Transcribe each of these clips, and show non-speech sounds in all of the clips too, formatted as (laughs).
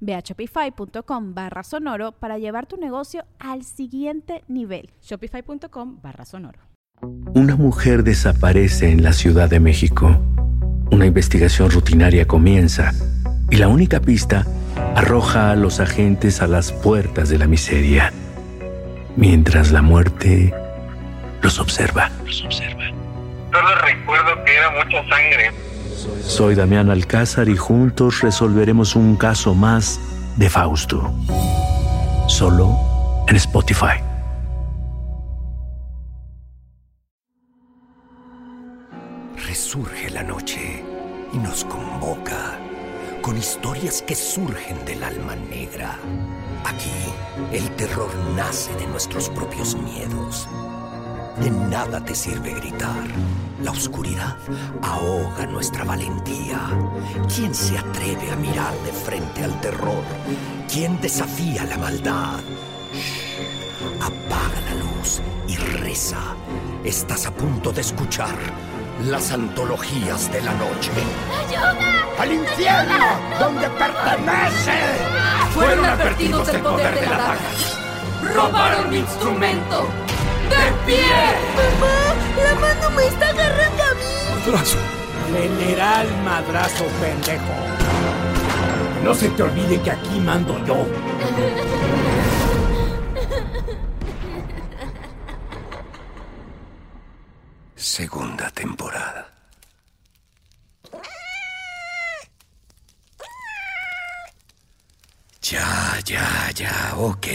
Ve a shopify.com barra sonoro para llevar tu negocio al siguiente nivel. Shopify.com barra sonoro. Una mujer desaparece en la Ciudad de México. Una investigación rutinaria comienza y la única pista arroja a los agentes a las puertas de la miseria, mientras la muerte los observa. Los observa. Solo recuerdo que era mucha sangre soy Damián Alcázar y juntos resolveremos un caso más de Fausto. Solo en Spotify. Resurge la noche y nos convoca con historias que surgen del alma negra. Aquí, el terror nace de nuestros propios miedos de nada te sirve gritar. La oscuridad ahoga nuestra valentía. ¿Quién se atreve a mirar de frente al terror? ¿Quién desafía la maldad? Apaga la luz y reza. Estás a punto de escuchar las antologías de la noche. ¡Ayuda! ¡Al infierno! ¡Donde pertenece! Fueron advertidos del poder de la daga. ¡Robaron mi instrumento! ¡De pie! ¡Mamá! ¡La mano me está agarrando a mí! ¡Madrazo! General Madrazo, pendejo. No se te olvide que aquí mando yo. Segunda temporada. Ya, ya, ya, ok.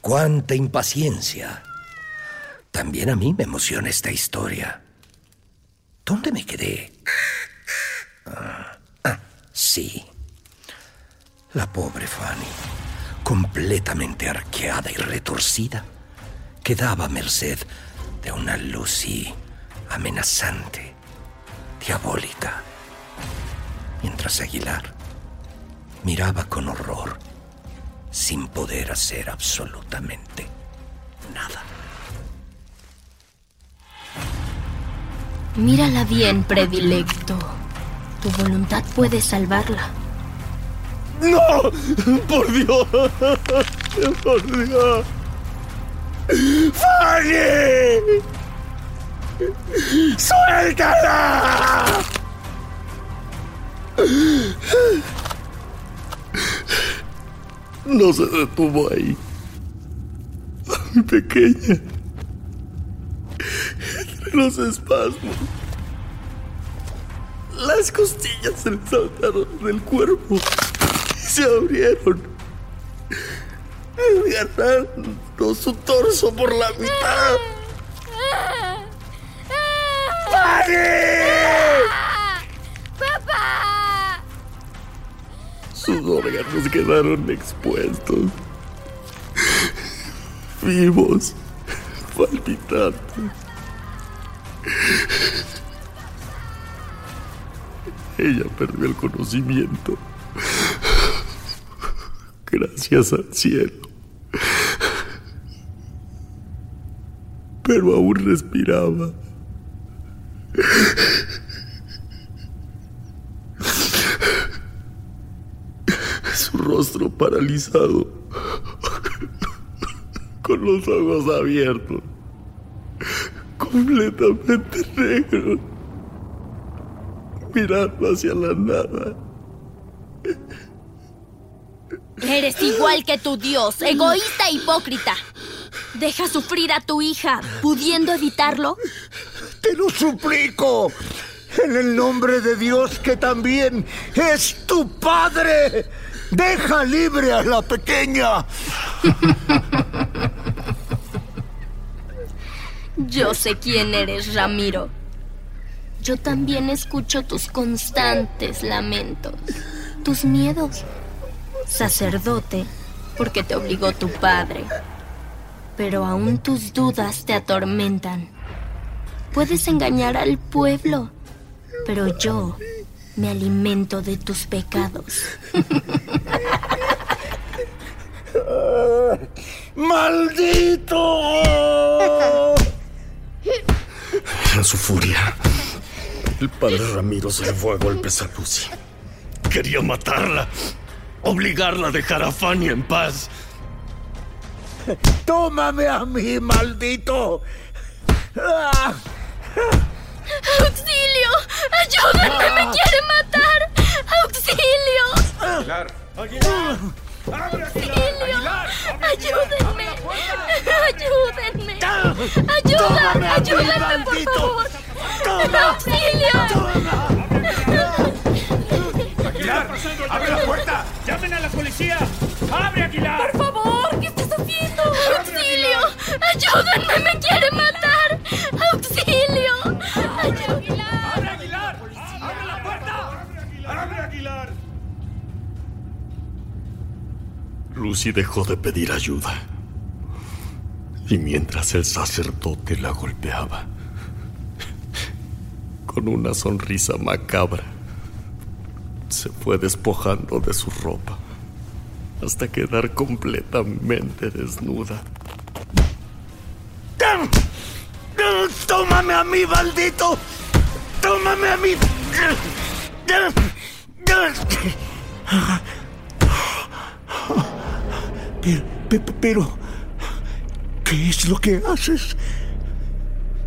Cuánta impaciencia. También a mí me emociona esta historia. ¿Dónde me quedé? Ah, ah, sí. La pobre Fanny, completamente arqueada y retorcida, quedaba a merced de una Lucy amenazante, diabólica, mientras Aguilar miraba con horror, sin poder hacer absolutamente nada. Mírala bien, predilecto. Tu voluntad puede salvarla. ¡No! ¡Por Dios! ¡Por Dios! ¡Fanny! ¡Suéltala! No se detuvo ahí. Pequeña los espasmos. Las costillas se le saltaron del cuerpo y se abrieron, desgarrando su torso por la mitad. ¡Papá! Sus órganos quedaron expuestos, vivos, palpitantes. Ella perdió el conocimiento. Gracias al cielo. Pero aún respiraba. Su rostro paralizado, con los ojos abiertos completamente negro, mirando hacia la nada. Eres igual que tu Dios, egoísta e hipócrita. Deja sufrir a tu hija, pudiendo evitarlo. Te lo suplico. En el nombre de Dios que también es tu padre. Deja libre a la pequeña. (laughs) Yo sé quién eres, Ramiro. Yo también escucho tus constantes lamentos, tus miedos. Sacerdote, porque te obligó tu padre. Pero aún tus dudas te atormentan. Puedes engañar al pueblo, pero yo me alimento de tus pecados. (laughs) ¡Maldito! En su furia, el padre Ramiro se le fue a golpes a Lucy. Quería matarla, obligarla a dejar a Fanny en paz. ¡Tómame a mí, maldito! ¡Ah! ¡Auxilio! ¡Ayúdenme! ¡Me quiere matar! ¡Auxilio! Aguilar. Aguilar. ¡Auxilio! ¡Ayúdenme! ¡Ayúdenme! ¡Ayúdenme! ¡Ayúdenme, por favor! ¡Auxilio! Aguilar, abre la puerta. Llamen a la policía. Abre, Aguilar. Por favor, ¿qué estás haciendo? ¡Auxilio! ¡Ayúdenme! ¡Me quiere matar! ¡Auxilio! ¡Ayúdenme! ¡Abre, Aguilar! ¡Abre la puerta! ¡Abre, Aguilar! Lucy dejó de pedir ayuda. Y mientras el sacerdote la golpeaba, con una sonrisa macabra, se fue despojando de su ropa hasta quedar completamente desnuda. ¡Tómame a mí, maldito! ¡Tómame a mí! Pero, pe- pero, ¿qué es lo que haces?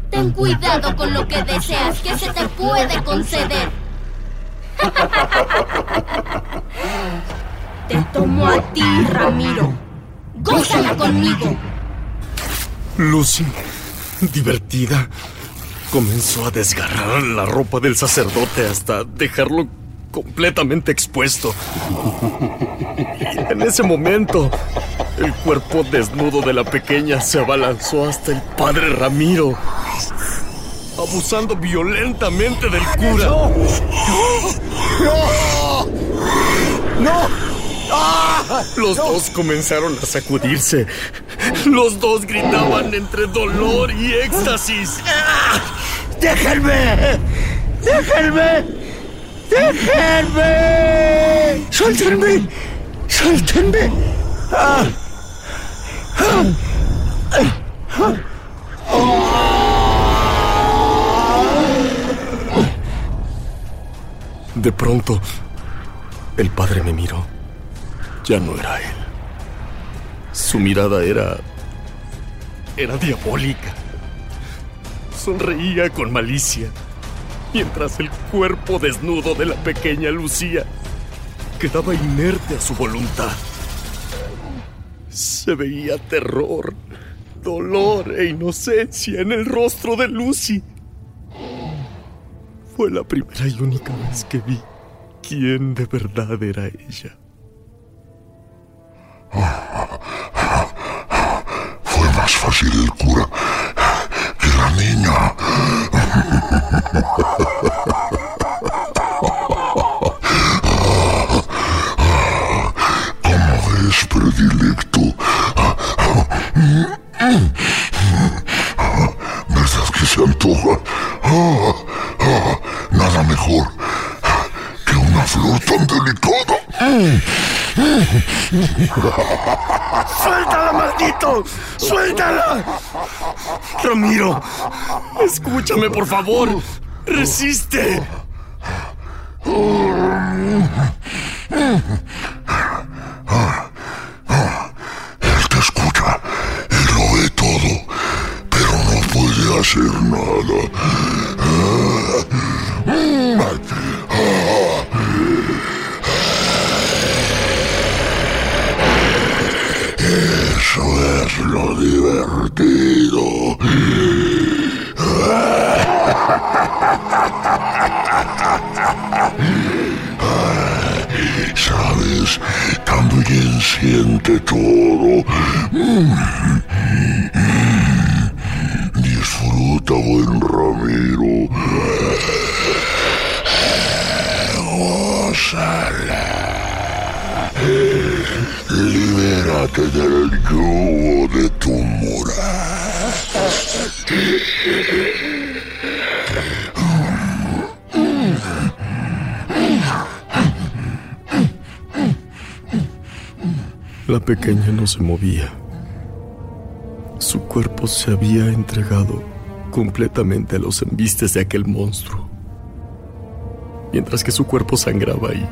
Ten cuidado con lo que deseas, que se te puede conceder. (laughs) Te tomo a ti, Ramiro. Gózala conmigo. Lucy, divertida, comenzó a desgarrar la ropa del sacerdote hasta dejarlo completamente expuesto. (laughs) En ese momento, el cuerpo desnudo de la pequeña se abalanzó hasta el padre Ramiro, abusando violentamente del cura. ¡No! ¡No! ¡Ah! Los dos comenzaron a sacudirse. Los dos gritaban entre dolor y éxtasis. ¡Déjenme! ¡Déjenme! ¡Déjenme! ¡Suéltenme! ¡Suéltenme! ¡Ah! ¡Ah! De pronto, el padre me miró. Ya no era él. Su mirada era... era diabólica. Sonreía con malicia, mientras el cuerpo desnudo de la pequeña Lucía quedaba inerte a su voluntad. Se veía terror, dolor e inocencia en el rostro de Lucy. Fue la primera y única vez que vi quién de verdad era ella. Fue más fácil el cura que la niña. ¿Cómo ves, predilecto? ¿Verdad que se antoja? Nada mejor que una flor tan delicada. ¡Suéltala, maldito! ¡Suéltala! Ramiro, escúchame, por favor. Resiste. Él te escucha y lo ve todo, pero no puede hacer nada. Eso lo divertido. Sabes, también siente todo. Disfruta, buen Ramiro. Gózala. Libérate del yugo de tu. La pequeña no se movía. Su cuerpo se había entregado completamente a los embistes de aquel monstruo. Mientras que su cuerpo sangraba y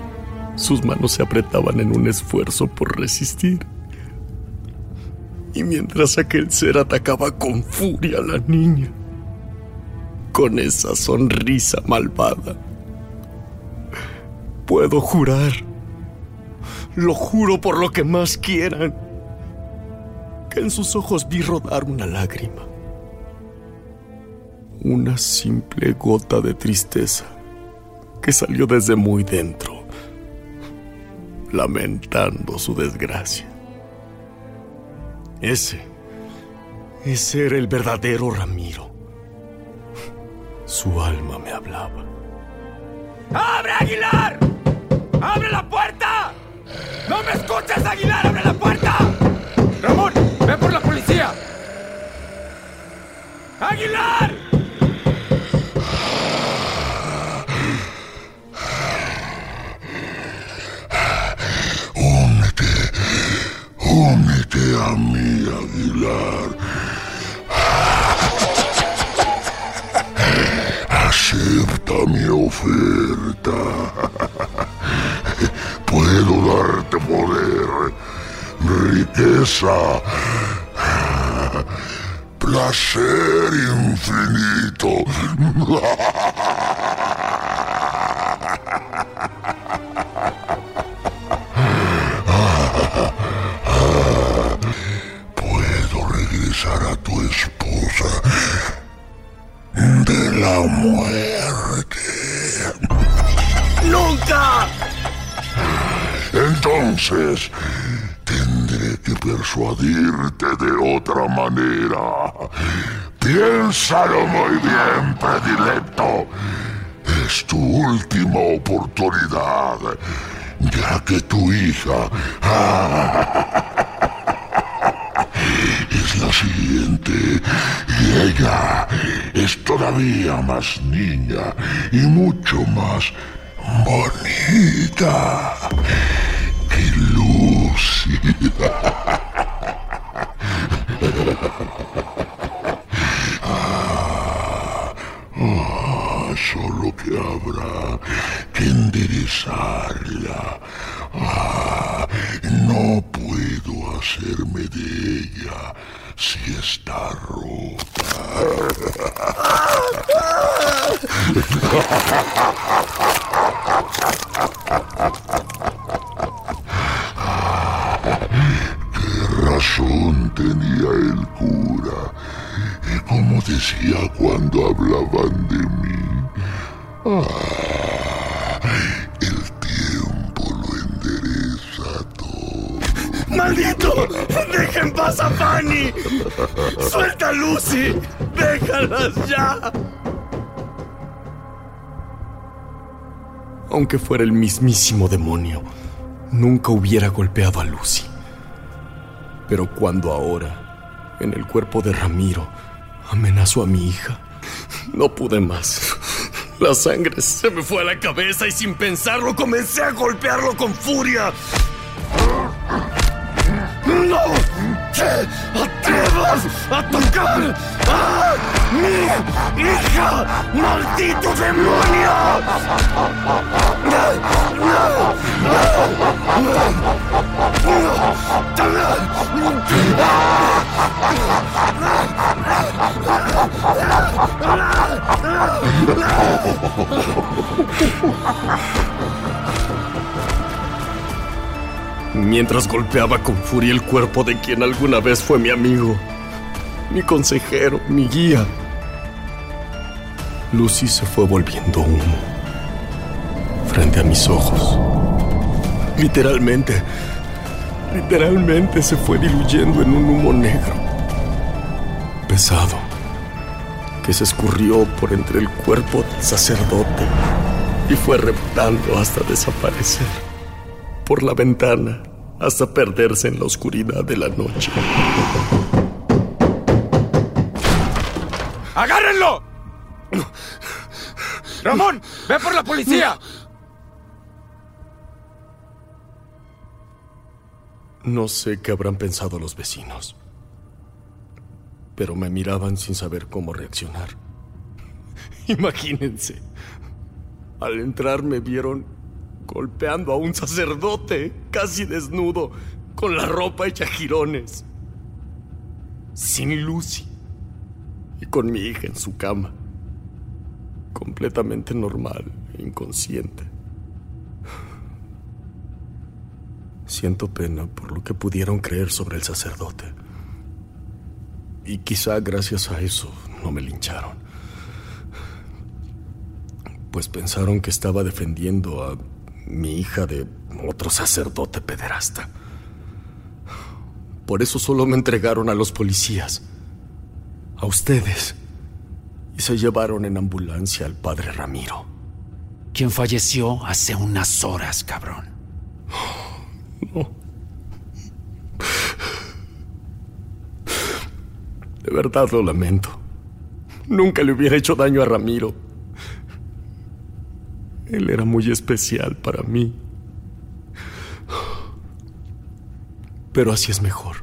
sus manos se apretaban en un esfuerzo por resistir. Y mientras aquel ser atacaba con furia a la niña, con esa sonrisa malvada, puedo jurar, lo juro por lo que más quieran, que en sus ojos vi rodar una lágrima, una simple gota de tristeza que salió desde muy dentro, lamentando su desgracia. Ese, ese era el verdadero Ramiro. Su alma me hablaba. ¡Abre, Aguilar! ¡Abre la puerta! ¡No me escuchas, Aguilar! ¡Abre la puerta! Piénsalo muy bien, predilecto. Es tu última oportunidad, ya que tu hija (laughs) es la siguiente y ella es todavía más niña y mucho más bonita que Lucy. (laughs) Ah, ah, solo que habrá que enderezarla. Ah, no puedo hacerme de ella si está rota. ¿Qué razón tenía el cura? Y como decía cuando hablaban de mí. El tiempo lo endereza todo. ¡Maldito! ¡Deja en paz a Fanny! ¡Suelta a Lucy! ¡Déjalas ya! Aunque fuera el mismísimo demonio, nunca hubiera golpeado a Lucy. Pero cuando ahora, en el cuerpo de Ramiro, amenazó a mi hija, no pude más. La sangre se me fue a la cabeza y sin pensarlo comencé a golpearlo con furia. ¡No te atrevas a tocar a mi hija! ¡Maldito demonio! Mientras golpeaba con furia el cuerpo de quien alguna vez fue mi amigo, mi consejero, mi guía. Lucy se fue volviendo humo frente a mis ojos. Literalmente, literalmente se fue diluyendo en un humo negro, pesado, que se escurrió por entre el cuerpo del sacerdote y fue reptando hasta desaparecer por la ventana hasta perderse en la oscuridad de la noche. ¡Agárrenlo! ¡Ramón! ¡Ve por la policía! No sé qué habrán pensado los vecinos, pero me miraban sin saber cómo reaccionar. (laughs) Imagínense, al entrar me vieron golpeando a un sacerdote casi desnudo, con la ropa hecha jirones, sin Lucy y con mi hija en su cama, completamente normal e inconsciente. Siento pena por lo que pudieron creer sobre el sacerdote. Y quizá gracias a eso no me lincharon. Pues pensaron que estaba defendiendo a mi hija de otro sacerdote pederasta. Por eso solo me entregaron a los policías, a ustedes, y se llevaron en ambulancia al padre Ramiro. Quien falleció hace unas horas, cabrón. No. De verdad lo lamento. Nunca le hubiera hecho daño a Ramiro. Él era muy especial para mí. Pero así es mejor.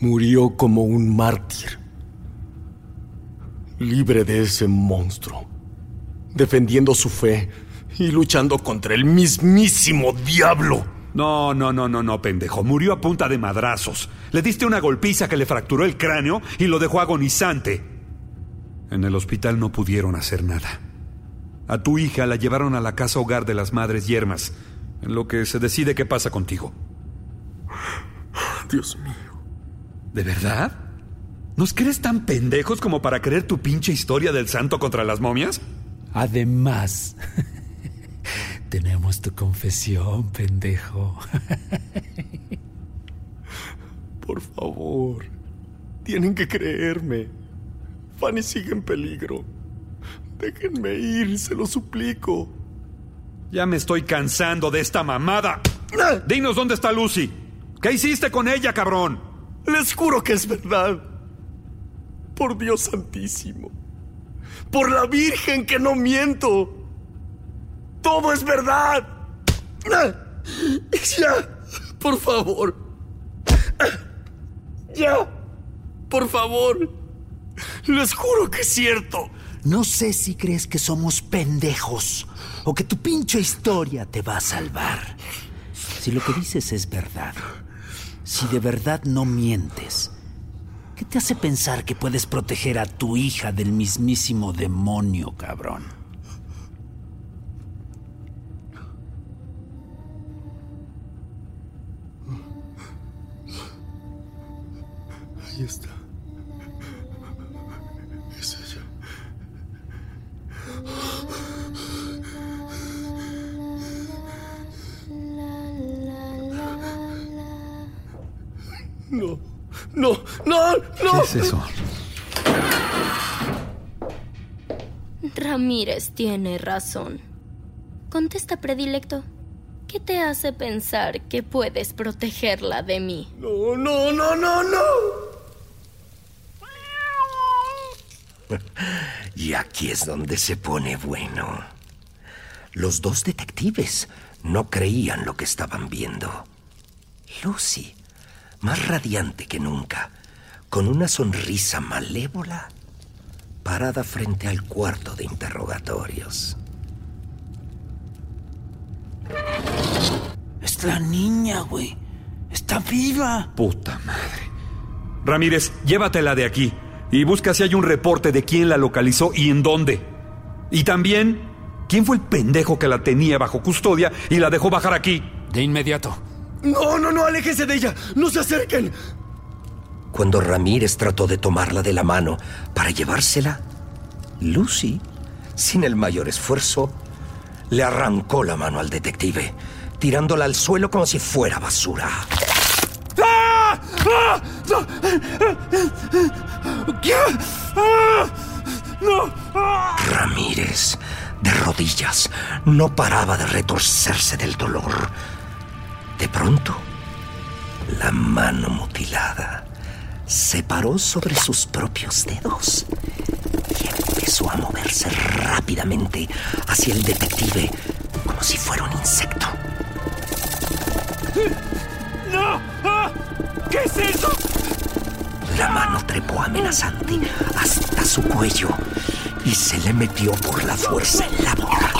Murió como un mártir. Libre de ese monstruo. Defendiendo su fe y luchando contra el mismísimo diablo. No, no, no, no, no, pendejo. Murió a punta de madrazos. Le diste una golpiza que le fracturó el cráneo y lo dejó agonizante. En el hospital no pudieron hacer nada. A tu hija la llevaron a la casa hogar de las madres yermas, en lo que se decide qué pasa contigo. Dios mío. ¿De verdad? ¿Nos crees tan pendejos como para creer tu pinche historia del santo contra las momias? Además, (laughs) tenemos tu confesión, pendejo. Por favor, tienen que creerme. Fanny sigue en peligro. Déjenme ir, se lo suplico. Ya me estoy cansando de esta mamada. Dinos dónde está Lucy. ¿Qué hiciste con ella, cabrón? Les juro que es verdad. Por Dios santísimo. Por la Virgen que no miento. Todo es verdad. Ya, por favor. Ya, por favor. Les juro que es cierto. No sé si crees que somos pendejos o que tu pinche historia te va a salvar. Si lo que dices es verdad, si de verdad no mientes, ¿qué te hace pensar que puedes proteger a tu hija del mismísimo demonio, cabrón? Está. Es ella. No, no, no, no. ¿Qué es eso? Ramírez tiene razón. Contesta, predilecto. ¿Qué te hace pensar que puedes protegerla de mí? No, no, no, no, no. Y aquí es donde se pone bueno. Los dos detectives no creían lo que estaban viendo. Lucy, más radiante que nunca, con una sonrisa malévola, parada frente al cuarto de interrogatorios. Es la niña, güey. Está viva. Puta madre. Ramírez, llévatela de aquí y busca si hay un reporte de quién la localizó y en dónde. Y también, ¿quién fue el pendejo que la tenía bajo custodia y la dejó bajar aquí? De inmediato. No, no, no, aléjense de ella. No se acerquen. Cuando Ramírez trató de tomarla de la mano para llevársela, Lucy, sin el mayor esfuerzo, le arrancó la mano al detective, tirándola al suelo como si fuera basura. ¡Ah! ¡Ah! ¡No! ¿Qué? ¡Ah! ¡No! ¡Ah! Ramírez, de rodillas, no paraba de retorcerse del dolor. De pronto, la mano mutilada se paró sobre sus propios dedos y empezó a moverse rápidamente hacia el detective como si fuera un insecto. ¡No! ¿Qué es eso? La mano trepó amenazante hasta su cuello y se le metió por la fuerza en la boca.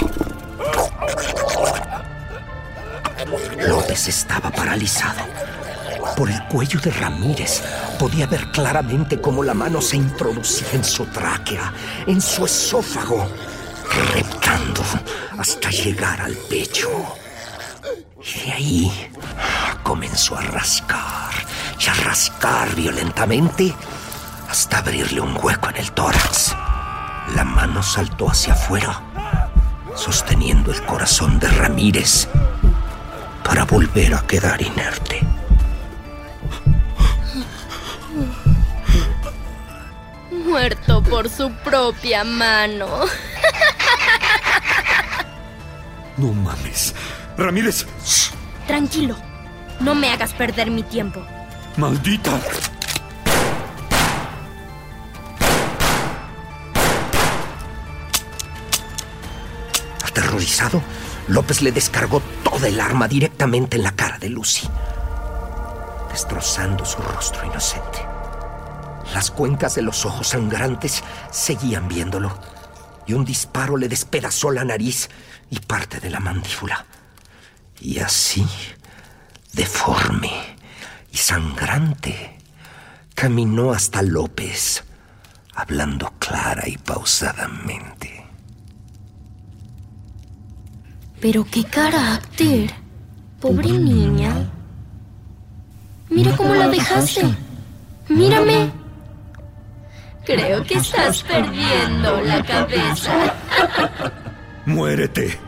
López estaba paralizado. Por el cuello de Ramírez podía ver claramente cómo la mano se introducía en su tráquea, en su esófago, reptando hasta llegar al pecho. Y ahí comenzó a rascar y a rascar violentamente hasta abrirle un hueco en el tórax. La mano saltó hacia afuera, sosteniendo el corazón de Ramírez para volver a quedar inerte. Muerto por su propia mano. No mames. Ramírez. Tranquilo. No me hagas perder mi tiempo. Maldita. Aterrorizado, López le descargó toda el arma directamente en la cara de Lucy, destrozando su rostro inocente. Las cuencas de los ojos sangrantes seguían viéndolo, y un disparo le despedazó la nariz y parte de la mandíbula. Y así, deforme sangrante, caminó hasta López, hablando clara y pausadamente. Pero qué carácter. Pobre niña. Mira cómo la dejaste. Mírame. Creo que estás perdiendo la cabeza. (laughs) Muérete.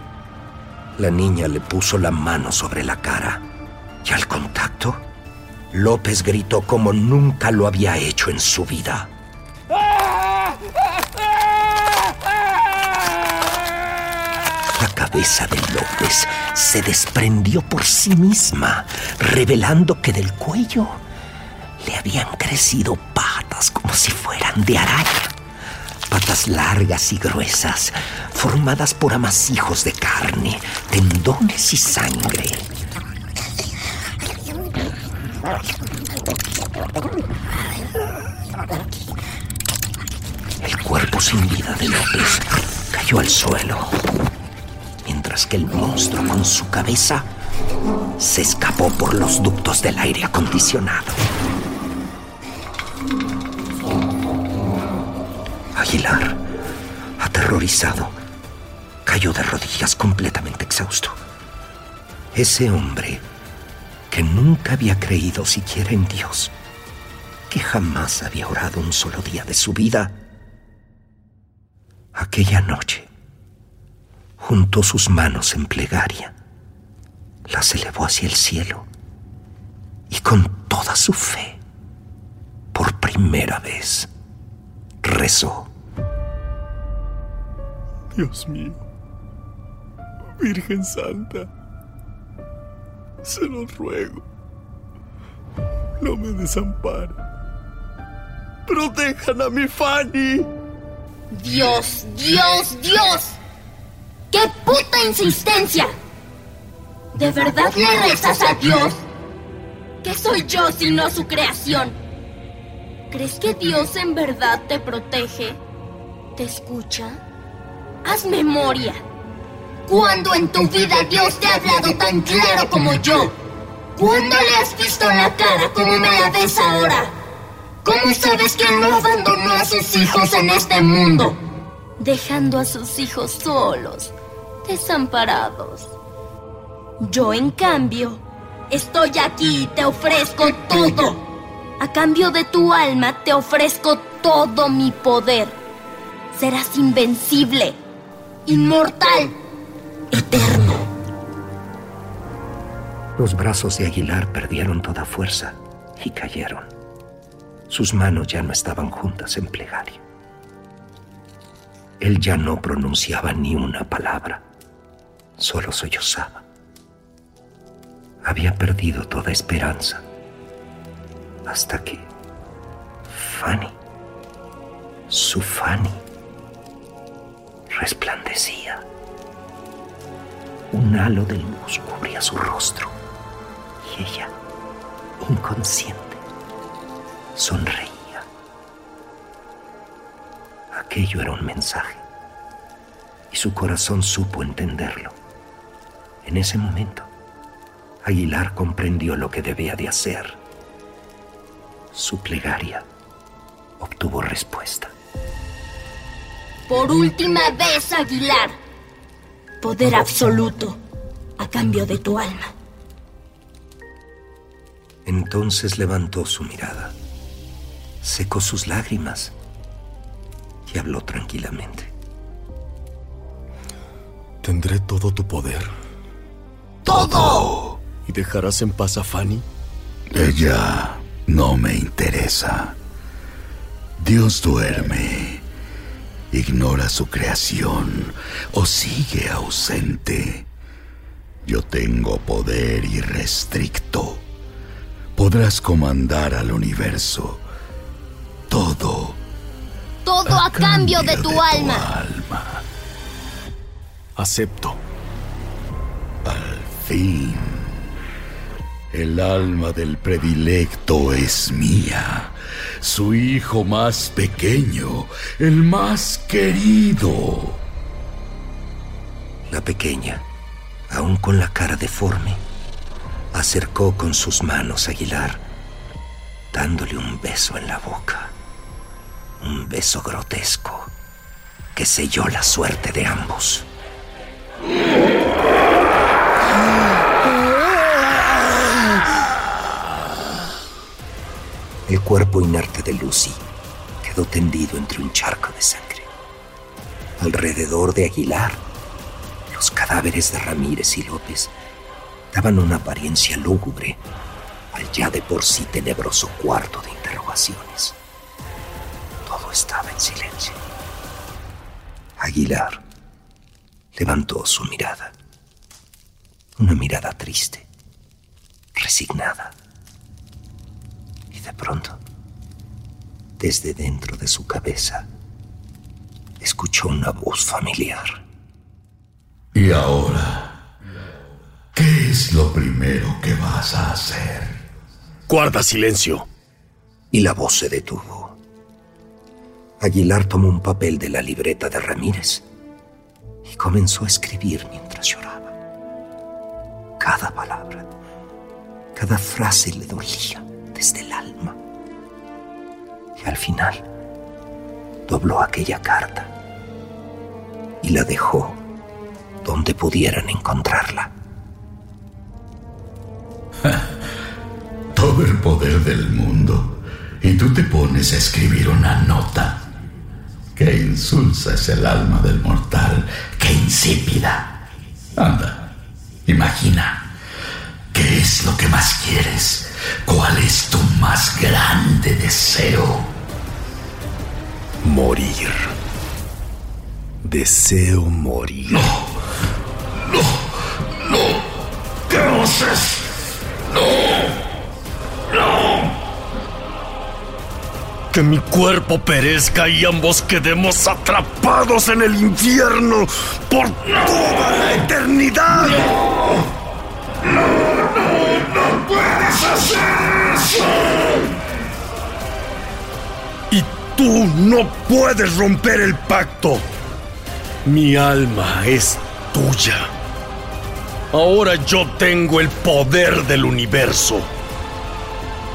La niña le puso la mano sobre la cara y al contacto, López gritó como nunca lo había hecho en su vida. La cabeza de López se desprendió por sí misma, revelando que del cuello le habían crecido patas como si fueran de araña. Patas largas y gruesas, formadas por amasijos de carne, tendones y sangre. El cuerpo sin vida de López cayó al suelo, mientras que el monstruo con su cabeza se escapó por los ductos del aire acondicionado. Aguilar, aterrorizado, cayó de rodillas completamente exhausto. Ese hombre que nunca había creído siquiera en Dios, que jamás había orado un solo día de su vida, aquella noche juntó sus manos en plegaria, las elevó hacia el cielo y con toda su fe, por primera vez, rezó. Dios mío, Virgen Santa, se lo ruego, no me desampare. Protejan a mi Fanny. Dios, Dios, Dios. ¡Qué puta insistencia! ¿De verdad le rezas a Dios? ¿Qué soy yo si no su creación? ¿Crees que Dios en verdad te protege? ¿Te escucha? Haz memoria. ¿Cuándo en tu vida Dios te ha hablado tan claro como yo? ¿Cuándo le has visto la cara como me la ves ahora? ¿Cómo sabes que no abandonó a sus hijos en este mundo? Dejando a sus hijos solos, desamparados. Yo, en cambio, estoy aquí y te ofrezco todo. A cambio de tu alma te ofrezco todo mi poder. serás invencible, inmortal, eterno. Los brazos de Aguilar perdieron toda fuerza y cayeron. Sus manos ya no estaban juntas en plegaria. Él ya no pronunciaba ni una palabra, solo sollozaba. Había perdido toda esperanza hasta que Fanny, su Fanny, resplandecía. Un halo de luz cubría su rostro y ella, inconsciente, sonreía. Aquello era un mensaje y su corazón supo entenderlo. En ese momento, Aguilar comprendió lo que debía de hacer. Su plegaria obtuvo respuesta. Por última vez, Aguilar. Poder absoluto a cambio de tu alma. Entonces levantó su mirada, secó sus lágrimas y habló tranquilamente. Tendré todo tu poder. ¡Todo! ¿Y dejarás en paz a Fanny? Ella no me interesa. Dios duerme, ignora su creación o sigue ausente. Yo tengo poder irrestricto. Podrás comandar al universo. Todo. Todo a, cambio, de tu alma. alma. Acepto. Al fin. El alma del predilecto es mía. Su hijo más pequeño, el más querido. La pequeña, aún con la cara deforme, acercó con sus manos a Aguilar, dándole un beso en la boca. Un beso grotesco que selló la suerte de ambos. El cuerpo inerte de Lucy quedó tendido entre un charco de sangre. Alrededor de Aguilar, los cadáveres de Ramírez y López daban una apariencia lúgubre al ya de por sí tenebroso cuarto de interrogaciones. Todo estaba en silencio. Aguilar levantó su mirada. Una mirada triste, resignada. De pronto, desde dentro de su cabeza, escuchó una voz familiar. ¿Y ahora? ¿Qué es lo primero que vas a hacer? Guarda silencio. Y la voz se detuvo. Aguilar tomó un papel de la libreta de Ramírez y comenzó a escribir mientras lloraba. Cada palabra, cada frase le dolía desde el alma. Y al final dobló aquella carta y la dejó donde pudieran encontrarla. (laughs) Todo el poder del mundo. Y tú te pones a escribir una nota. Insulsa es el alma del mortal. Qué insípida. Anda, imagina. ¿Qué es lo que más quieres? ¿Cuál es tu más grande deseo? Morir. Deseo morir. No, no, no. ¿Qué haces? No, no. Que mi cuerpo perezca y ambos quedemos atrapados en el infierno por toda la eternidad. No, no, no Y tú no puedes romper el pacto. Mi alma es tuya. Ahora yo tengo el poder del universo.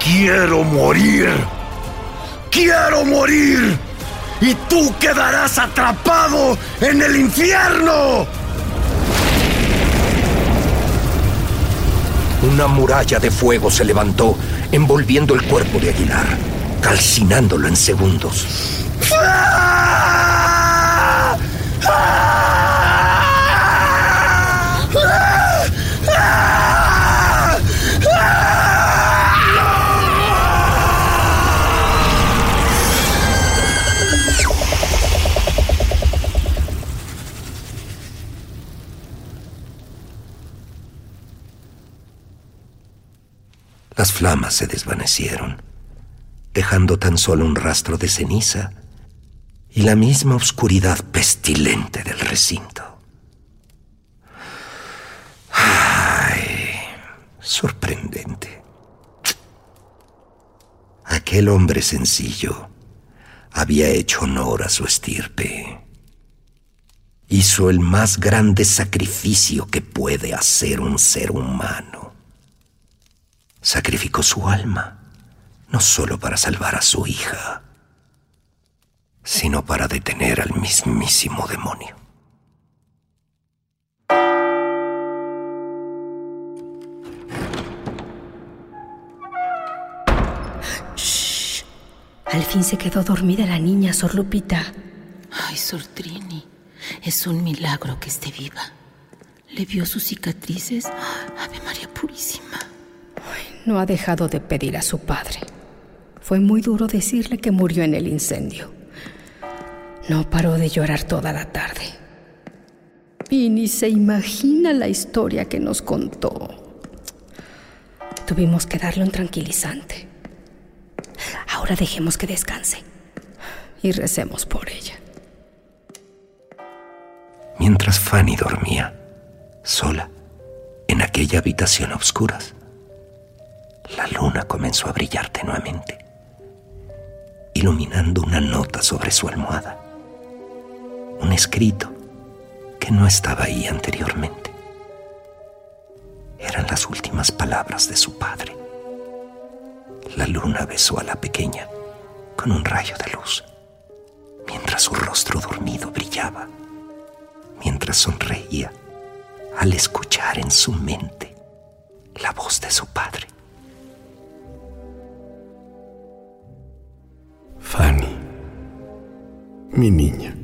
Quiero morir. Quiero morir. Y tú quedarás atrapado en el infierno. Una muralla de fuego se levantó, envolviendo el cuerpo de Aguilar, calcinándolo en segundos. ¡Ah! ¡Ah! Las flamas se desvanecieron, dejando tan solo un rastro de ceniza y la misma oscuridad pestilente del recinto. Ay, sorprendente. Aquel hombre sencillo había hecho honor a su estirpe. Hizo el más grande sacrificio que puede hacer un ser humano. Sacrificó su alma, no solo para salvar a su hija, sino para detener al mismísimo demonio. Shh. Al fin se quedó dormida la niña, Sor Lupita. Ay, Sor Trini, es un milagro que esté viva. ¿Le vio sus cicatrices? Ave María Purísima. No ha dejado de pedir a su padre. Fue muy duro decirle que murió en el incendio. No paró de llorar toda la tarde. Y ni se imagina la historia que nos contó. Tuvimos que darle un tranquilizante. Ahora dejemos que descanse y recemos por ella. Mientras Fanny dormía, sola, en aquella habitación a oscuras, la luna comenzó a brillar tenuamente, iluminando una nota sobre su almohada. Un escrito que no estaba ahí anteriormente. Eran las últimas palabras de su padre. La luna besó a la pequeña con un rayo de luz, mientras su rostro dormido brillaba, mientras sonreía al escuchar en su mente la voz de su padre. Fanny, mi niña,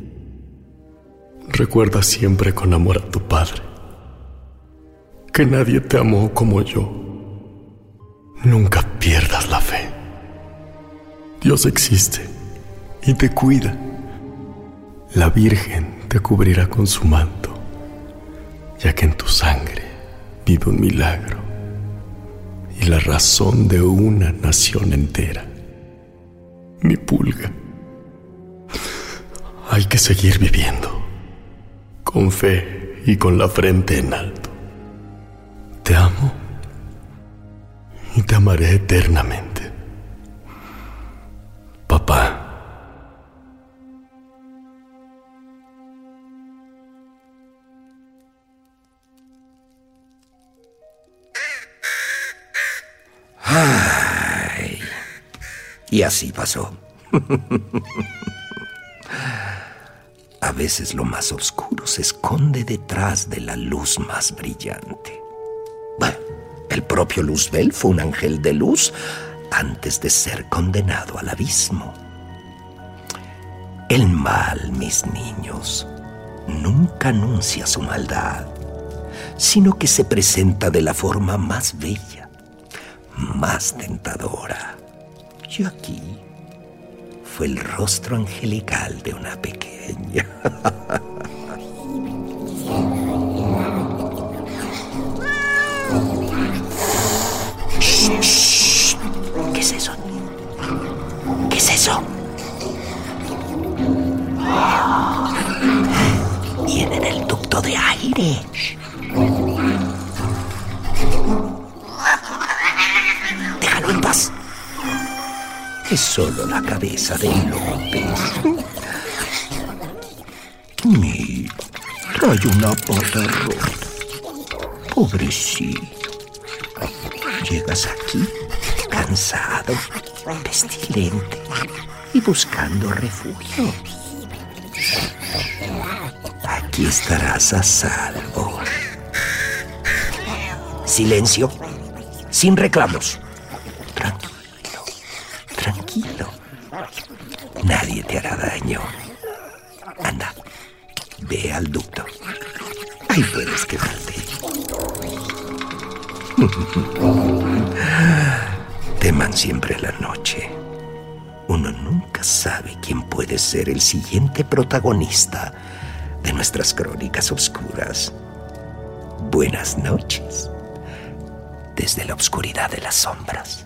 recuerda siempre con amor a tu padre que nadie te amó como yo. Nunca pierdas la fe. Dios existe y te cuida. La Virgen te cubrirá con su manto, ya que en tu sangre vive un milagro y la razón de una nación entera. Mi pulga. Hay que seguir viviendo, con fe y con la frente en alto. Te amo y te amaré eternamente. Y así pasó. (laughs) A veces lo más oscuro se esconde detrás de la luz más brillante. Bueno, el propio Luzbel fue un ángel de luz antes de ser condenado al abismo. El mal, mis niños, nunca anuncia su maldad, sino que se presenta de la forma más bella, más tentadora. Y aquí fue el rostro angelical de una pequeña. (laughs) solo la cabeza de López. Mira, trae una pata rota. Pobrecito. Llegas aquí cansado, pestilente y buscando refugio. Aquí estarás a salvo. Silencio, sin reclamos. Nadie te hará daño. Anda, ve al ducto. Ahí puedes quedarte. (laughs) Teman siempre la noche. Uno nunca sabe quién puede ser el siguiente protagonista de nuestras crónicas oscuras. Buenas noches. desde la oscuridad de las sombras.